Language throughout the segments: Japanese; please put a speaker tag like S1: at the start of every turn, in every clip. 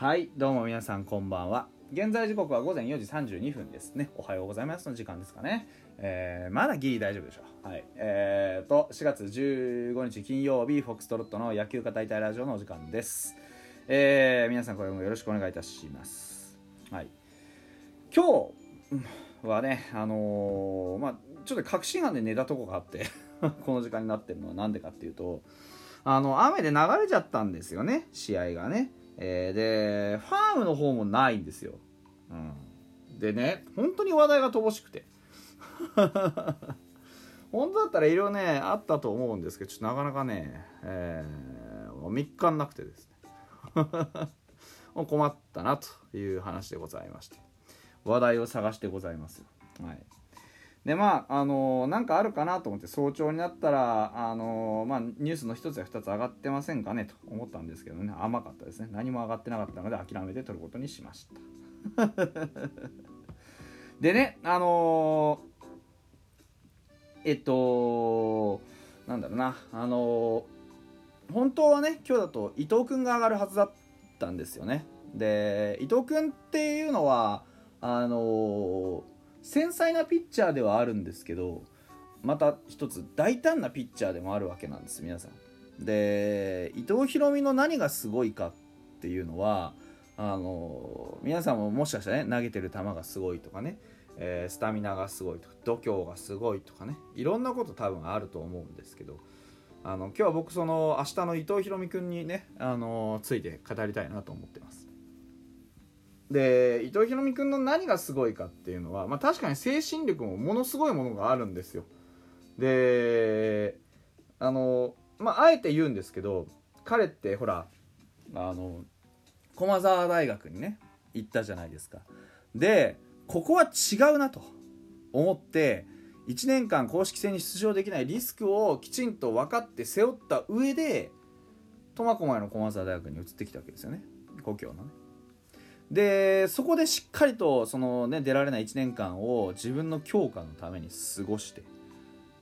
S1: はいどうも皆さんこんばんは。現在時刻は午前4時32分ですね。おはようございますの時間ですかね。えー、まだギリ大丈夫でしょう。はい。えーと4月15日金曜日フォックストロットの野球語りたいラジオのお時間です。えー、皆さんこれもよろしくお願いいたします。はい。今日はねあのー、まあちょっと確信犯で寝たとこがあって この時間になってるのは何でかっていうとあの雨で流れちゃったんですよね試合がね。えー、でファームの方もないんですよ、うん、でね本当に話題が乏しくて。本当だったらいろいろねあったと思うんですけどちょっとなかなかね、えー、3日なくてですね。困ったなという話でございまして。話題を探してございますはい。でまああのー、なんかあるかなと思って早朝になったらあのー、まあ、ニュースの1つや2つ上がってませんかねと思ったんですけどね。甘かったですね。何も上がってなかったので諦めて撮ることにしました。でねあのー、えっとなんだろうな。あの本当はね今日だと伊藤君が上がるはずだったんですよね。で伊藤君っていうのはあのー繊細なピッチャーではあるんですけどまた一つ大胆なピッチャーでもあるわけなんです皆さん。で伊藤大海の何がすごいかっていうのはあの皆さんももしかしたらね投げてる球がすごいとかね、えー、スタミナがすごいとか度胸がすごいとかねいろんなこと多分あると思うんですけどあの今日は僕その明日の伊藤大海君にねあのついて語りたいなと思ってます。で伊藤博美君の何がすごいかっていうのは、まあ、確かに精神力もものすごいものがあるんですよ。であのまああえて言うんですけど彼ってほらあの駒澤大学にね行ったじゃないですか。でここは違うなと思って1年間公式戦に出場できないリスクをきちんと分かって背負った上で苫小牧の駒澤大学に移ってきたわけですよね。故郷のね。でそこでしっかりとその、ね、出られない1年間を自分の強化のために過ごして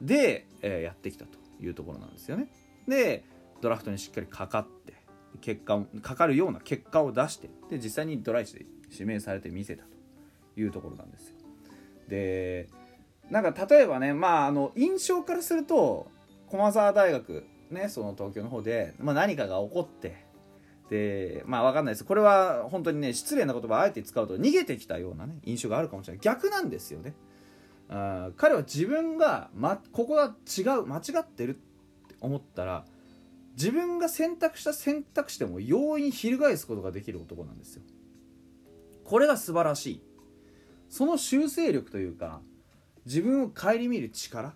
S1: で、えー、やってきたというところなんですよね。でドラフトにしっかりかかって結果かかるような結果を出してで実際にドライチで指名されてみせたというところなんですよ。でなんか例えばねまああの印象からすると駒澤大学ねその東京の方で、まあ、何かが起こってでまあ分かんないです。これは本当にね失礼な言葉あえて使うと逃げてきたようなね印象があるかもしれない。逆なんですよね。あ彼は自分が、ま、ここが違う間違ってるって思ったら自分が選択した選択肢でも容易に翻すことができる男なんですよ。これが素晴らしい。その修正力というか自分を顧みる力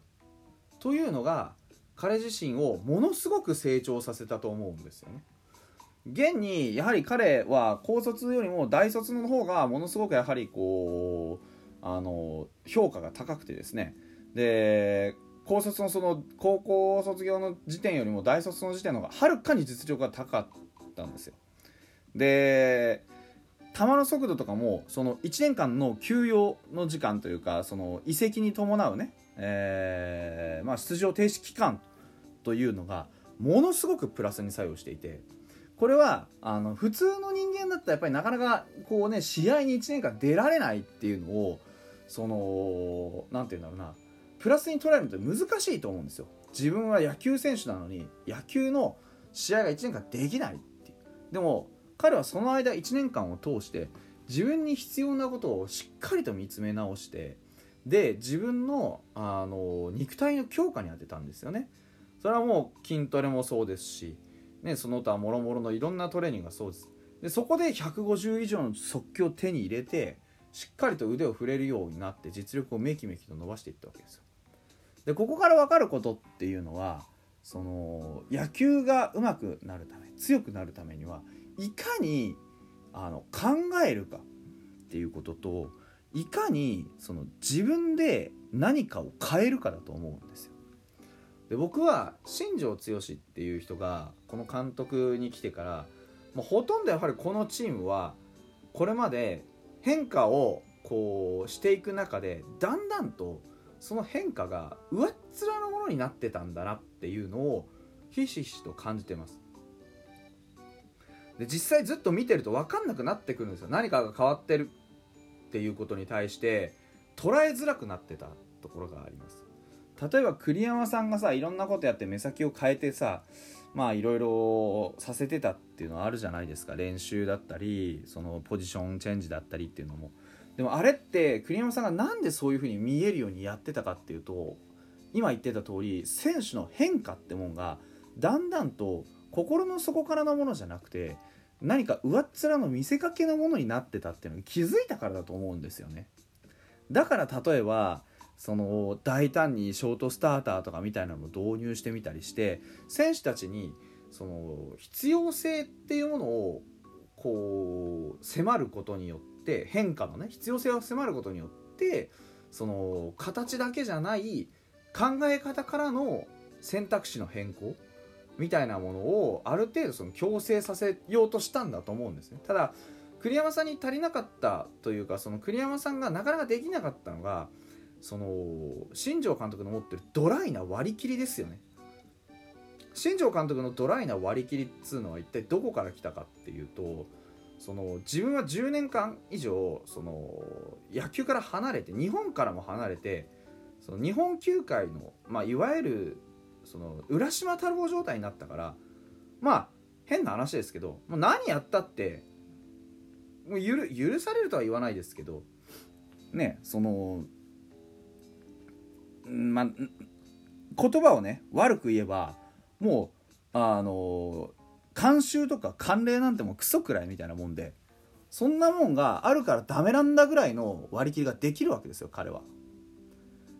S1: というのが彼自身をものすごく成長させたと思うんですよね。現にやはり彼は高卒よりも大卒の方がものすごくやはりこうあの評価が高くてですね。で高卒のその高校卒業の時点よりも大卒の時点の方がはるかに実力が高かったんですよ。で球の速度とかもその1年間の休養の時間というかその移籍に伴うね、えーまあ、出場停止期間というのがものすごくプラスに作用していてこれはあの普通の人間だったらやっぱりなかなかこうね試合に1年間出られないっていうのをその何て言うんだろうな。プラスに捉えるのって難しいと思うんですよ。自分は野球選手なのに野球の試合が1年間できないってでも彼はその間1年間を通して自分に必要なことをしっかりと見つめ直してで自分のあの肉体の強化に当てたんですよね。それはもう筋トレもそうですしね、その他もろもろのいろんなトレーニングがそうです。でそこで150以上の速球を手に入れてしっかりと腕を振れるようになって実力をめきめきと伸ばしていったわけですよ。でここから分かることっていうのはその野球が上手くなるため強くなるためにはいかにあの考えるかっていうことといかにその自分で何かを変えるかだと思うんですよ。で僕は新庄剛志っていう人がこの監督に来てからもうほとんどやはりこのチームはこれまで変化をこうしていく中でだんだんとその変化が上っ面のものになってたんだなっていうのをひしひしと感じてます。で実際ずっと見てると分かんなくなってくるんですよ。何かが変わってるっていうことに対して捉えづらくなってたところがあります。例えば栗山さんがさいろんなことやって目先を変えてさまあいろいろさせてたっていうのはあるじゃないですか。練習だったりそのポジションチェンジだったりっていうのも。でもあれって栗山さんがなんでそういう風に見えるようにやってたかっていうと今言ってた通り選手の変化ってもんがだんだんと心の底からのものじゃなくて何か上っ面の見せかけのものになってたっていうのに気づいたからだと思うんですよね。だから例えばその大胆にショートスターターとかみたいなのを導入してみたりして選手たちにその必要性っていうものをこう迫ることによって変化のね必要性を迫ることによってその形だけじゃない考え方からの選択肢の変更みたいなものをある程度その強制させようとしたんだと思うんですね。ただ栗山さんに足りなかったというかその栗山さんがなかなかできなかったのがその新庄監督の持ってるドライな割り切りですよね。新庄監督のドライな割り切りっつうのは一体どこから来たかっていうとその自分は10年間以上その野球から離れて日本からも離れてその日本球界の、まあ、いわゆるその浦島太郎状態になったからまあ変な話ですけどもう何やったってもう許許されるとは言わないですけどねそのまあ言葉をね悪く言えばもうあの慣習とか慣例なんてもうクソくらいみたいなもんでそんなもんがあるからダメなんだぐらいの割り切りができるわけですよ彼は。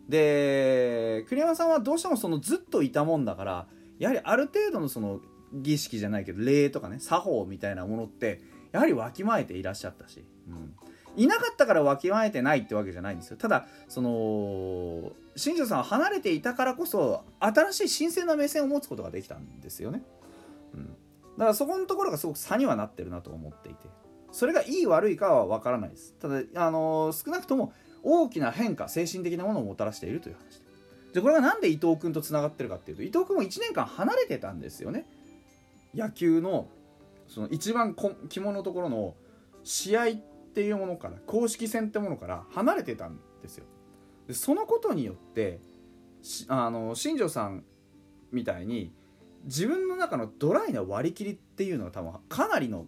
S1: で栗山さんはどうしてもそのずっといたもんだからやはりある程度のその儀式じゃないけど礼とかね作法みたいなものってやはりわきまえていらっしゃったし、うん、いなかったからわきまえてないってわけじゃないんですよ。ただその新庄さんは離れていたからこそ新しい新鮮な目線を持つことができたんですよね、うん、だからそこのところがすごく差にはなってるなと思っていて。それがいい悪いかは分からないです。ただあの少なくとも大きな変化精神的なものをもたらしているという話で。これが何で伊藤君とつながってるかっていうと伊藤君も1年間離れてたんですよね。野球のその一番肝のところの試合っていうものから公式戦ってものから離れてたんですよ。でそのことによってあの新庄さんみたいに自分の中のドライな割り切りっていうのが多分かなりの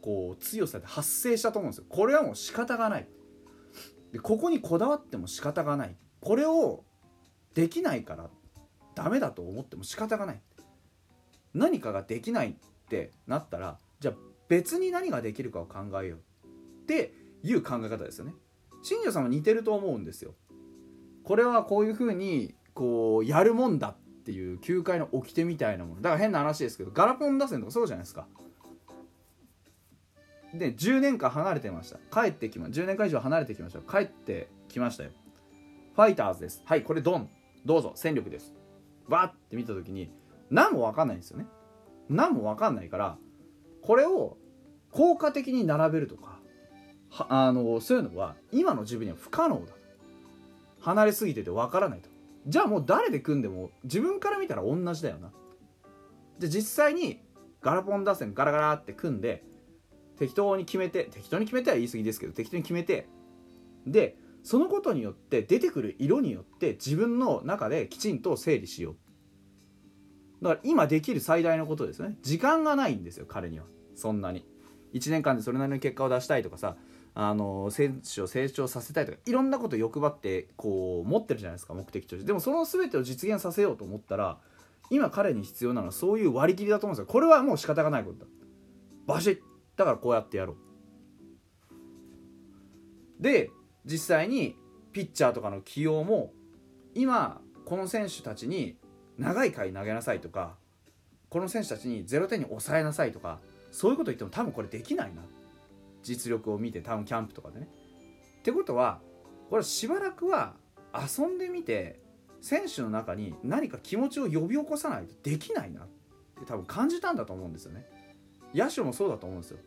S1: こう強さで発生したと思うんですよ。これはもう仕方がない。でここにこだわっても仕方がない。これをできないからダメだと思っても仕方がない。何かができないってなったらじゃあ別に何ができるかを考えよう。っていう考え方ですよね。新庄さんも似てると思うんですよ。これはこういうふうにこうやるもんだっていう球界の掟みたいなもの。だから変な話ですけどガラポン打線とかそうじゃないですか。で10年間離れてました。帰ってきま10年間以上離れてきました。帰ってきましたよ。ファイターズです。はいこれドン。どうぞ。戦力です。わって見た時に何も分かんないんですよね。何も分かんないからこれを効果的に並べるとかあのそういうのは今の自分には不可能だ。離れすぎてて分からないと。じゃあもう誰で組んでも自分から見たら同じだよな。で実際にガラポン打線ガラガラって組んで適当に決めて適当に決めては言い過ぎですけど適当に決めてでそのことによって出てくる色によって自分の中できちんと整理しよう。だから今できる最大のことですね。時間がないんですよ彼には。そんなに。1年間でそれなりの結果を出したいとかさあの選手を成長させたいとかいろんなこと欲張ってこう持ってるじゃないですか目的として。でもその全てを実現させようと思ったら今彼に必要なのはそういう割り切りだと思うんですよ。これはもう仕方がないことだ。バシッ。だからこうやってやろう。で実際にピッチャーとかの起用も今この選手たちに長い回投げなさいとかこの選手たちに0点に抑えなさいとかそういうこと言っても多分これできないな。って実力を見てタウンキャンプとかでね。ってことはこれしばらくは遊んでみて選手の中に何か気持ちを呼び起こさないとできないなって多分感じたんだと思うんですよね。野手もそうだと思うんですよ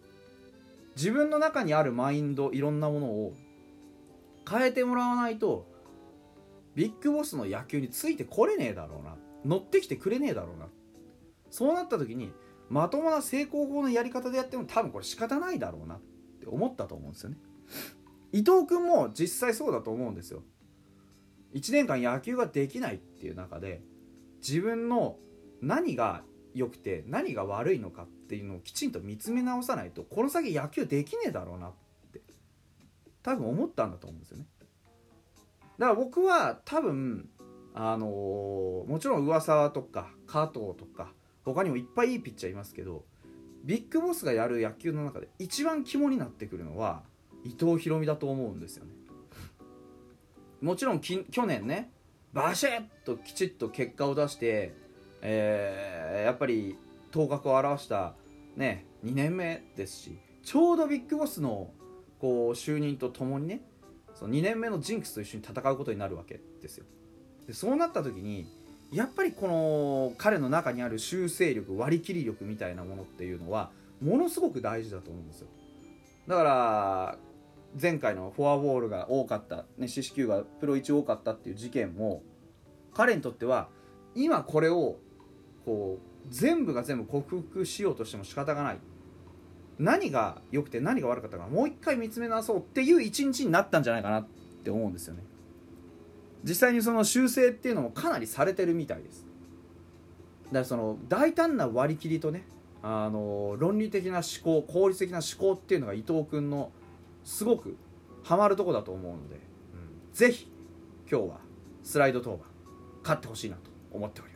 S1: 自分の中にあるマインドいろんなものを変えてもらわないとビッグボスの野球についてこれねえだろうな乗ってきてくれねえだろうなそうなった時にまともな成功法のやり方でやっても多分これ仕方ないだろうなってって思ったと思うんですよね。伊藤君も実際そうだと思うんですよ。1年間野球ができないっていう中で自分の何が良くて何が悪いのかっていうのをきちんと見つめ直さないとこの先野球できねえだろうなって多分思ったんだと思うんですよね。だから僕は多分あのー、もちろん上沢とか加藤とか他にもいっぱいいいピッチャーいますけどビッグボスがやる野球の中で一番肝になってくるのは伊藤大海だと思うんですよね。もちろん去年ねバシッときちっと結果を出して、えー、やっぱり頭角を現したね2年目ですしちょうどビッグボスのこう就任とともにねその2年目のジンクスと一緒に戦うことになるわけですよ。でそうなった時にやっぱりこの彼の中にある修正力割り切り力みたいなものっていうのはものすごく大事だと思うんですよ。だから前回のフォアボールが多かった、ね、四死球がプロ1多かったっていう事件も彼にとっては今これをこう全部が全部克服しようとしても仕方がない。何が良くて何が悪かったかもう一回見つめ直そうっていう一日になったんじゃないかなって思うんですよね。実際にその修正っていうのもかなりされてるみたいです。だからその大胆な割り切りとねあの論理的な思考効率的な思考っていうのが伊藤君のすごくハマるとこだと思うので、うん、ぜひ今日はスライド登板勝ってほしいなと思っております。